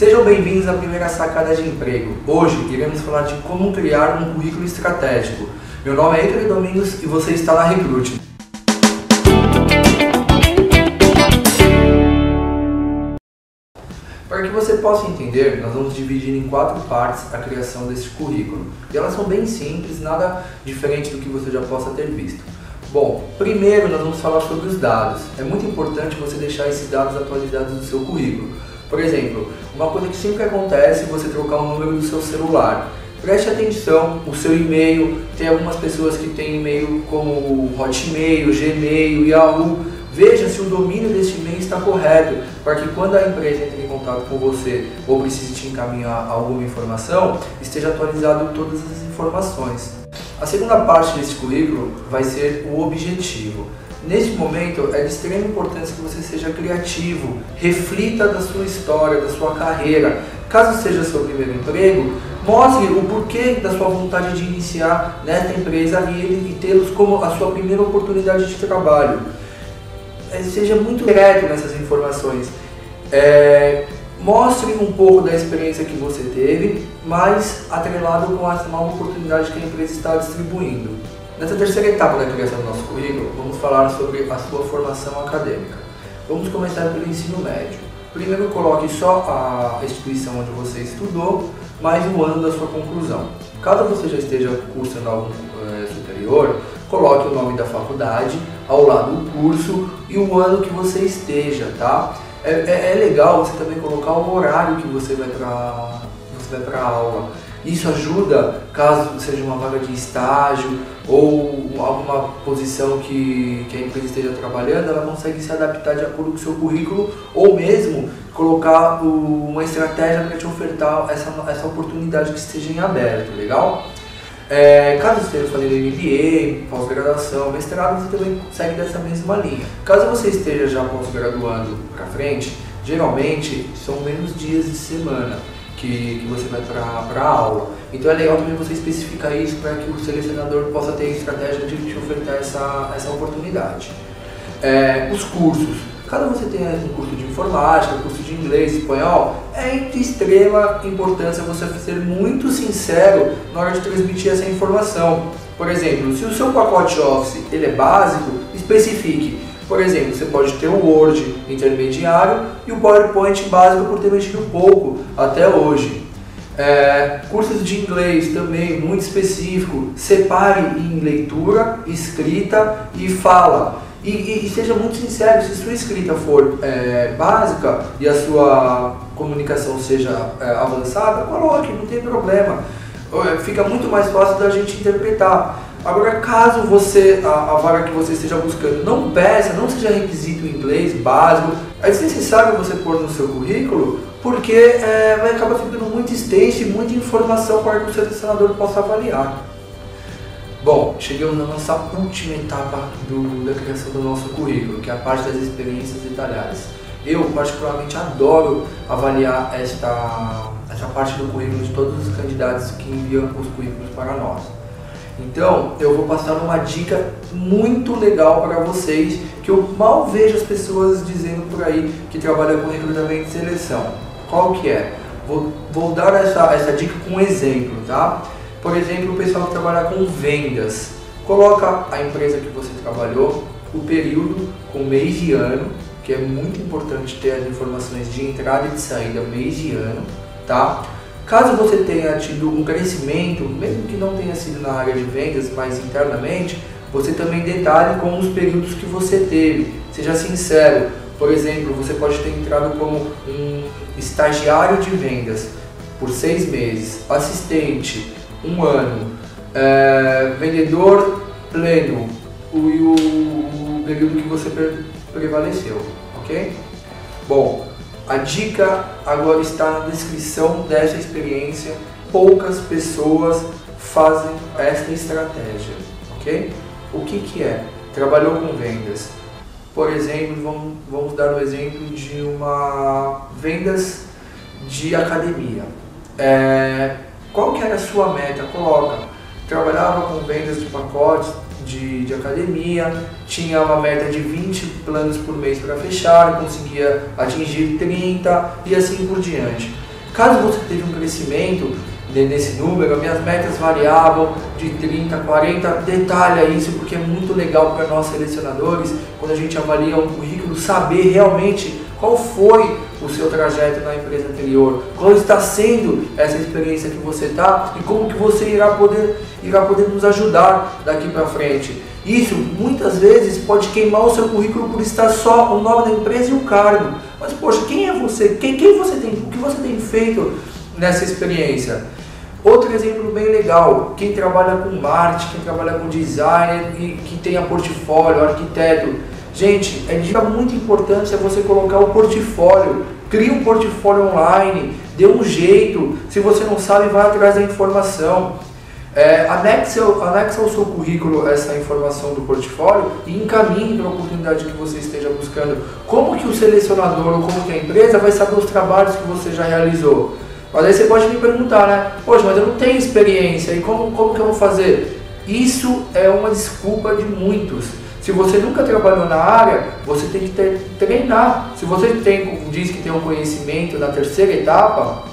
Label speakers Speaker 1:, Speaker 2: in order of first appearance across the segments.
Speaker 1: Sejam bem-vindos à primeira sacada de emprego. Hoje iremos falar de como criar um currículo estratégico. Meu nome é Heitor Domingos e você está na Recrute. Para que você possa entender, nós vamos dividir em quatro partes a criação desse currículo. E elas são bem simples, nada diferente do que você já possa ter visto. Bom, primeiro nós vamos falar sobre os dados. É muito importante você deixar esses dados atualizados no seu currículo. Por exemplo, uma coisa que sempre acontece é você trocar o número do seu celular. Preste atenção, o seu e-mail, tem algumas pessoas que têm e-mail como Hotmail, Gmail, Yahoo. Veja se o domínio desse e-mail está correto, para que quando a empresa entre em contato com você ou precise te encaminhar alguma informação, esteja atualizado todas as informações. A segunda parte desse currículo vai ser o objetivo. Neste momento é de extrema importância que você seja criativo, reflita da sua história, da sua carreira. Caso seja seu primeiro emprego, mostre o porquê da sua vontade de iniciar nesta empresa e, tê-los como a sua primeira oportunidade de trabalho. É, seja muito direto nessas informações. É, Mostre um pouco da experiência que você teve, mas atrelado com essa nova oportunidade que a empresa está distribuindo. Nessa terceira etapa da criação do nosso currículo, vamos falar sobre a sua formação acadêmica. Vamos começar pelo ensino médio. Primeiro coloque só a instituição onde você estudou, mais o ano da sua conclusão. Caso você já esteja cursando algo é, superior, coloque o nome da faculdade ao lado do curso e o ano que você esteja, tá? É, é, é, legal você também colocar o horário que você vai para você vai aula. Isso ajuda, caso seja uma vaga de estágio ou alguma posição que, que a empresa esteja trabalhando, ela consegue se adaptar de acordo com o seu currículo ou mesmo colocar o, uma estratégia para te ofertar essa, essa oportunidade que esteja em aberto, legal? É, caso esteja fazendo MBA, pós-graduação, mestrado, você também segue dessa mesma linha. Caso você esteja já pós-graduando para frente, geralmente são menos dias de semana que, que você vai para a aula. Então é legal também você especificar isso para que o selecionador possa ter a estratégia de te ofertar essa, essa oportunidade. É, os cursos. Caso você tenha um curso de informática, curso de inglês, espanhol, é de extrema importância você ser muito sincero na hora de transmitir essa informação. Por exemplo, se o seu pacote Office ele é básico, especifique. Por exemplo, você pode ter o Word intermediário e o PowerPoint básico por ter mexido pouco até hoje. É, cursos de inglês também muito específico. Separe em leitura, escrita e fala. E, e, e, seja muito sincero, se sua escrita for é, básica e a sua comunicação seja é, avançada, coloque, não tem problema. Fica muito mais fácil da gente interpretar. Agora, caso você, a, a vaga que você esteja buscando não peça, não seja requisito em inglês básico, é desnecessário você pôr no seu currículo, porque é, vai acabar ficando muito extenso e muita informação para que o selecionador possa avaliar. Bom, chegamos na nossa última etapa do, da criação do nosso currículo, que é a parte das experiências detalhadas. Eu, particularmente, adoro avaliar esta, esta parte do currículo de todos os candidatos que enviam os currículos para nós. Então, eu vou passar uma dica muito legal para vocês, que eu mal vejo as pessoas dizendo por aí que trabalham com recrutamento e seleção. Qual que é? Vou, vou dar essa, essa dica com um exemplo, tá? Por exemplo, o pessoal que trabalha com vendas, coloca a empresa que você trabalhou, o período com mês e ano, que é muito importante ter as informações de entrada e de saída mês e ano, tá? Caso você tenha tido um crescimento, mesmo que não tenha sido na área de vendas, mas internamente, você também detalhe com os períodos que você teve. Seja sincero. Por exemplo, você pode ter entrado como um estagiário de vendas por seis meses, assistente, um ano. É, vendedor pleno, o, o, o período que você prevaleceu, ok? Bom, a dica agora está na descrição dessa experiência. Poucas pessoas fazem esta estratégia, ok? O que, que é? Trabalhou com vendas. Por exemplo, vamos, vamos dar o um exemplo de uma vendas de academia. É, qual que era a sua meta? Coloca. Trabalhava com vendas de pacotes de, de academia, tinha uma meta de 20 planos por mês para fechar, conseguia atingir 30 e assim por diante. Caso você teve um crescimento nesse número, minhas metas variavam de 30, 40, detalha isso porque é muito legal para nós selecionadores, quando a gente avalia um currículo, saber realmente qual foi o seu trajeto na empresa anterior, qual está sendo essa experiência que você está e como que você irá poder, irá poder nos ajudar daqui para frente. Isso muitas vezes pode queimar o seu currículo por estar só o nome da empresa e o cargo. Mas poxa, quem é você? Quem, quem você tem? O que você tem feito nessa experiência? Outro exemplo bem legal, quem trabalha com marketing, quem trabalha com design e que tenha portfólio, arquiteto. Gente, é dica muito importante é você colocar o portfólio. Crie um portfólio online, dê um jeito. Se você não sabe, vai atrás da informação. É, anexe, anexe ao seu currículo essa informação do portfólio e encaminhe para a oportunidade que você esteja buscando. Como que o selecionador ou como que a empresa vai saber os trabalhos que você já realizou? Mas aí você pode me perguntar, né? Poxa, mas eu não tenho experiência, e como, como que eu vou fazer? Isso é uma desculpa de muitos. Se você nunca trabalhou na área, você tem que ter, treinar. Se você tem, diz que tem um conhecimento na terceira etapa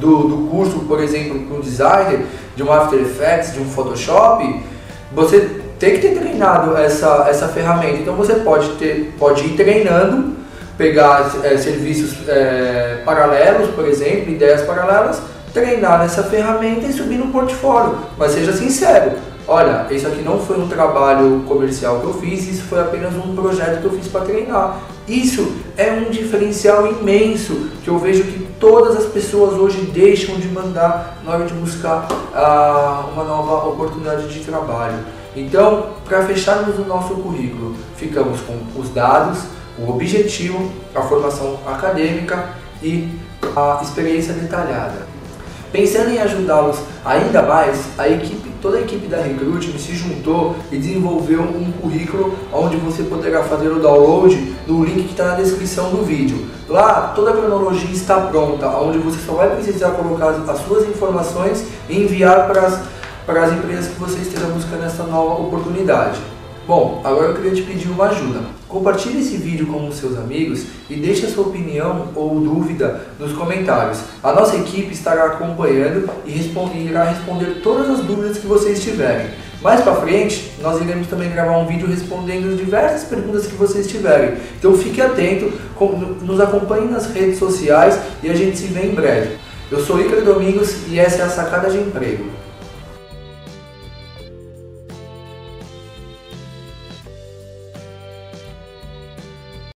Speaker 1: do, do curso, por exemplo, com designer, de um After Effects, de um Photoshop, você tem que ter treinado essa, essa ferramenta. Então você pode, ter, pode ir treinando pegar é, serviços é, paralelos, por exemplo, ideias paralelas, treinar nessa ferramenta e subir no portfólio. Mas seja sincero, olha, isso aqui não foi um trabalho comercial que eu fiz, isso foi apenas um projeto que eu fiz para treinar. Isso é um diferencial imenso que eu vejo que todas as pessoas hoje deixam de mandar na hora de buscar ah, uma nova oportunidade de trabalho. Então, para fecharmos o nosso currículo, ficamos com os dados, o objetivo, a formação acadêmica e a experiência detalhada. Pensando em ajudá-los ainda mais, a equipe, toda a equipe da Recruiting se juntou e desenvolveu um currículo onde você poderá fazer o download do link que está na descrição do vídeo. Lá toda a cronologia está pronta, onde você só vai precisar colocar as suas informações e enviar para as, para as empresas que você esteja buscando essa nova oportunidade. Bom, agora eu queria te pedir uma ajuda. Compartilhe esse vídeo com os seus amigos e deixe a sua opinião ou dúvida nos comentários. A nossa equipe estará acompanhando e irá responder todas as dúvidas que vocês tiverem. Mais para frente, nós iremos também gravar um vídeo respondendo diversas perguntas que vocês tiverem. Então fique atento, nos acompanhe nas redes sociais e a gente se vê em breve. Eu sou Icaro Domingos e essa é a Sacada de Emprego.